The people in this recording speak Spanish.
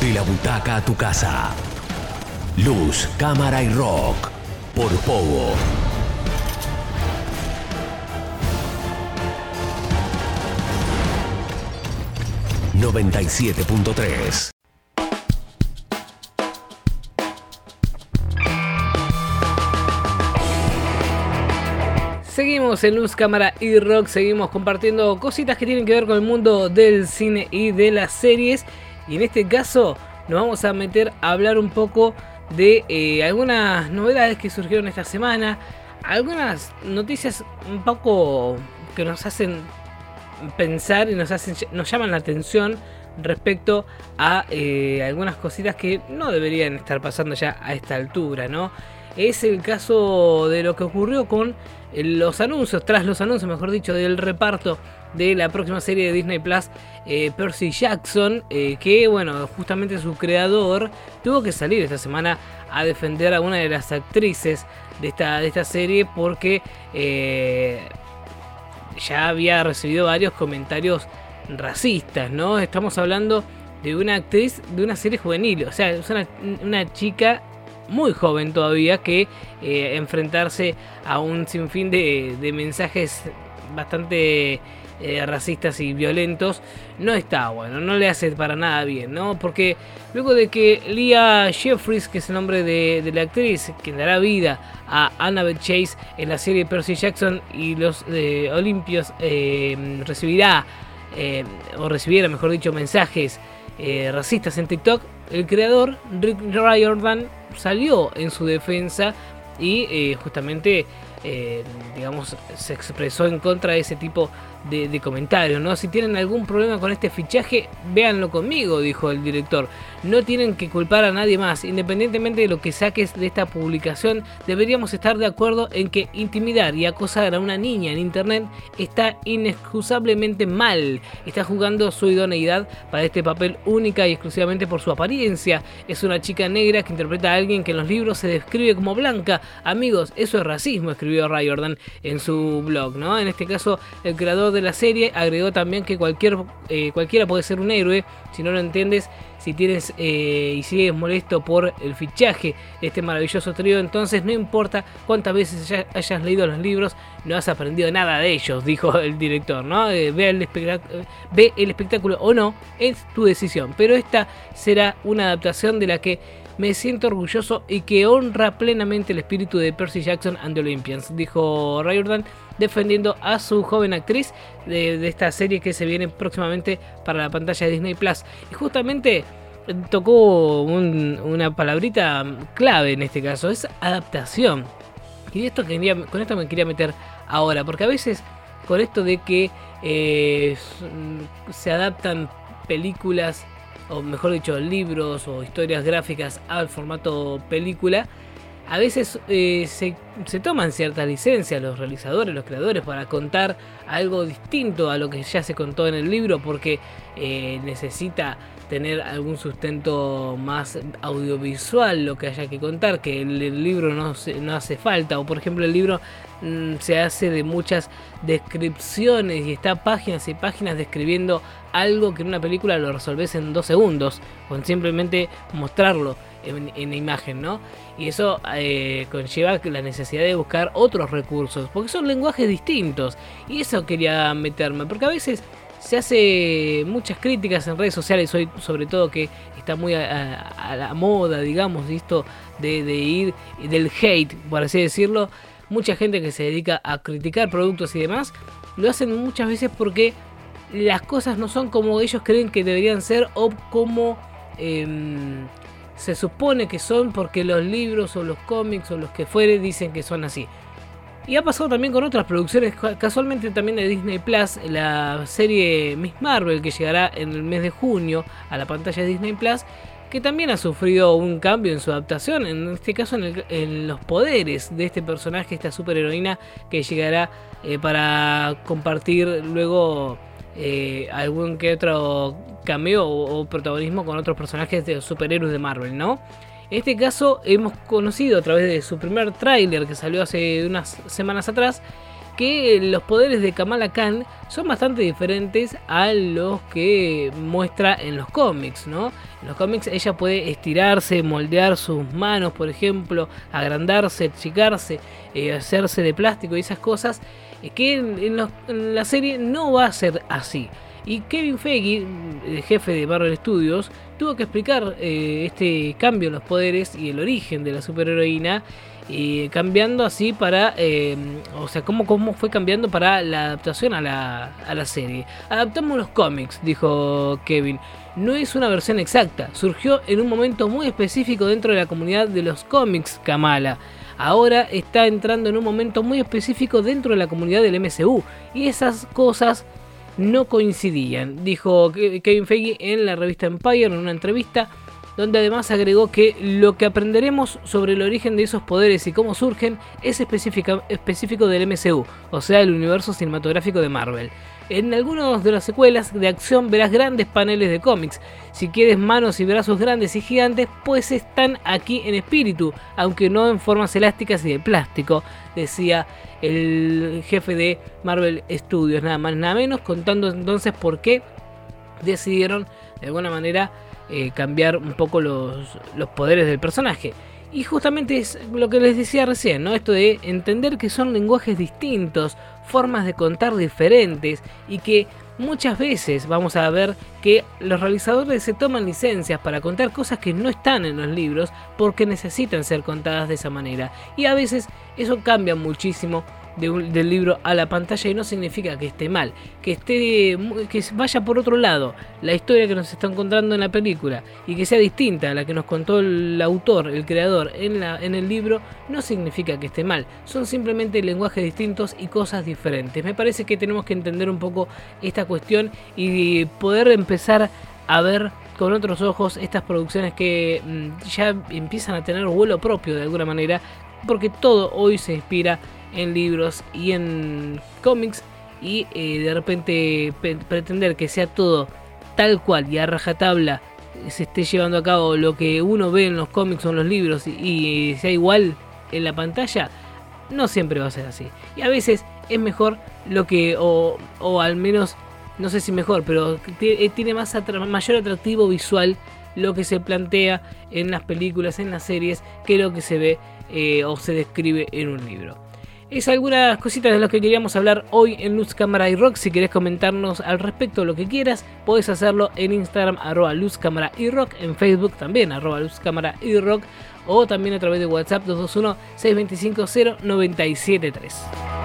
De la butaca a tu casa. Luz, cámara y rock. Por Pogo. ...97.3... Seguimos en Luz, Cámara y Rock, seguimos compartiendo cositas que tienen que ver con el mundo del cine y de las series. Y en este caso nos vamos a meter a hablar un poco de eh, algunas novedades que surgieron esta semana. Algunas noticias un poco que nos hacen pensar y nos, hacen, nos llaman la atención respecto a eh, algunas cositas que no deberían estar pasando ya a esta altura, ¿no? Es el caso de lo que ocurrió con los anuncios, tras los anuncios, mejor dicho, del reparto de la próxima serie de Disney Plus, eh, Percy Jackson, eh, que bueno, justamente su creador tuvo que salir esta semana a defender a una de las actrices de esta, de esta serie porque eh, ya había recibido varios comentarios racistas, ¿no? Estamos hablando de una actriz de una serie juvenil, o sea, es una, una chica muy joven todavía que enfrentarse a un sinfín de, de mensajes bastante eh, racistas y violentos no está bueno, no le hace para nada bien, ¿no? Porque luego de que Leah Jeffries, que es el nombre de, la actriz, que dará vida a Annabeth Chase en la serie Percy Jackson y los eh, Olimpios, recibirá, o recibiera, mejor dicho, mensajes racistas en TikTok, el creador, Rick Riordan, salió en su defensa y eh, justamente eh, digamos se expresó en contra de ese tipo de, comentarios, ¿no? Si tienen algún problema con este fichaje, véanlo conmigo, dijo el director. No tienen que culpar a nadie más. Independientemente de lo que saques de esta publicación, deberíamos estar de acuerdo en que intimidar y acosar a una niña en internet está inexcusablemente mal. Está jugando su idoneidad para este papel única y exclusivamente por su apariencia. Es una chica negra que interpreta a alguien que en los libros se describe como blanca. Amigos, eso es racismo, escribió Ray Jordan en su blog, ¿no? En este caso, el creador de de la serie agregó también que cualquier, eh, cualquiera puede ser un héroe. Si no lo entiendes, si tienes eh, y sigues molesto por el fichaje de este maravilloso trío, entonces no importa cuántas veces hayas leído los libros, no has aprendido nada de ellos, dijo el director. ¿no? Eh, ve, el ve el espectáculo o no, es tu decisión. Pero esta será una adaptación de la que me siento orgulloso y que honra plenamente el espíritu de Percy Jackson and the Olympians, dijo Riordan, defendiendo a su joven actriz de, esta serie que se viene próximamente para la pantalla de Disney Plus. Y justamente tocó una palabrita clave en este caso, es adaptación. Y esto quería, con esto me quería meter ahora, porque a veces con esto de que eh, se adaptan películas o mejor dicho, libros o historias gráficas al formato película, a veces eh, se, toman ciertas licencias los realizadores, los creadores, para contar algo distinto a lo que ya se contó en el libro, porque eh, necesita tener algún sustento más audiovisual lo que haya que contar, que el, libro no, no hace falta, o por ejemplo el libro se hace de muchas descripciones y está páginas y páginas describiendo algo que en una película lo resolves en dos segundos, con simplemente mostrarlo en, imagen, ¿no? Y eso eh, conlleva la necesidad de buscar otros recursos, porque son lenguajes distintos. Y eso quería meterme, porque a veces se hace muchas críticas en redes sociales hoy, sobre todo que está muy a, la moda, digamos, esto de, de, ir del hate, por así decirlo. Mucha gente que se dedica a criticar productos y demás, lo hacen muchas veces porque las cosas no son como ellos creen que deberían ser o como em, se supone que son porque los libros o los cómics o los que fuere dicen que son así. Y ha pasado también con otras producciones, casualmente también de Disney Plus, la serie Miss Marvel que llegará en el mes de junio a la pantalla de Disney Plus, que también ha sufrido un cambio en su adaptación, en este caso en, los poderes de este personaje, esta superheroína que llegará eh, para compartir luego eh, algún que otro cameo o, protagonismo con otros personajes de superhéroes de Marvel, ¿no? En este caso hemos conocido a través de su primer tráiler que salió hace unas semanas atrás que los poderes de Kamala Khan son bastante diferentes a los que muestra en los cómics, ¿no? En los cómics ella puede estirarse, moldear sus manos, por ejemplo, agrandarse, achicarse, eh, hacerse de plástico y esas cosas, eh, que en, la serie no va a ser así. Y Kevin Feige, el jefe de Marvel Studios, tuvo que explicar eh, este cambio en los poderes y el origen de la superheroína y cambiando así para, eh, o sea, cómo, cómo fue cambiando para la adaptación a la, a la serie. Adaptamos los cómics, dijo Kevin. No es una versión exacta, surgió en un momento muy específico dentro de la comunidad de los cómics Kamala. Ahora está entrando en un momento muy específico dentro de la comunidad del MCU y esas cosas no coincidían, dijo Kevin Feige en la revista Empire en una entrevista donde además agregó que lo que aprenderemos sobre el origen de esos poderes y cómo surgen es específico del MCU, o sea, el universo cinematográfico de Marvel. En algunas de las secuelas de acción verás grandes paneles de cómics. Si quieres manos y brazos grandes y gigantes, pues están aquí en espíritu, aunque no en formas elásticas y de plástico, decía el jefe de Marvel Studios, nada más nada menos, contando entonces por qué decidieron de alguna manera eh, cambiar un poco los, los poderes del personaje. Y justamente es lo que les decía recién, ¿no? Esto de entender que son lenguajes distintos, formas de contar diferentes y que muchas veces vamos a ver que los realizadores se toman licencias para contar cosas que no están en los libros porque necesitan ser contadas de esa manera. Y a veces eso cambia muchísimo del libro a la pantalla y no significa que esté mal, que esté que vaya por otro lado la historia que nos está encontrando en la película y que sea distinta a la que nos contó el autor, el creador en, la, en el libro, no significa que esté mal, son simplemente lenguajes distintos y cosas diferentes. Me parece que tenemos que entender un poco esta cuestión y poder empezar a ver con otros ojos estas producciones que mm, ya empiezan a tener vuelo propio de alguna manera, porque todo hoy se inspira en libros y en cómics y eh, de repente pretender que sea todo tal cual y a rajatabla se esté llevando a cabo lo que uno ve en los cómics o en los libros y, sea igual en la pantalla, no siempre va a ser así. Y a veces es mejor lo que, o, o al menos, no sé si mejor, pero eh, tiene más mayor atractivo visual lo que se plantea en las películas, en las series, que lo que se ve eh, o se describe en un libro. Es algunas cositas de las que queríamos hablar hoy en Luz Cámara y Rock. Si querés comentarnos al respecto lo que quieras, podés hacerlo en Instagram, arroba Luz Cámara y Rock, en Facebook también, arroba Luz Cámara y Rock, o también a través de WhatsApp 221 625 0973.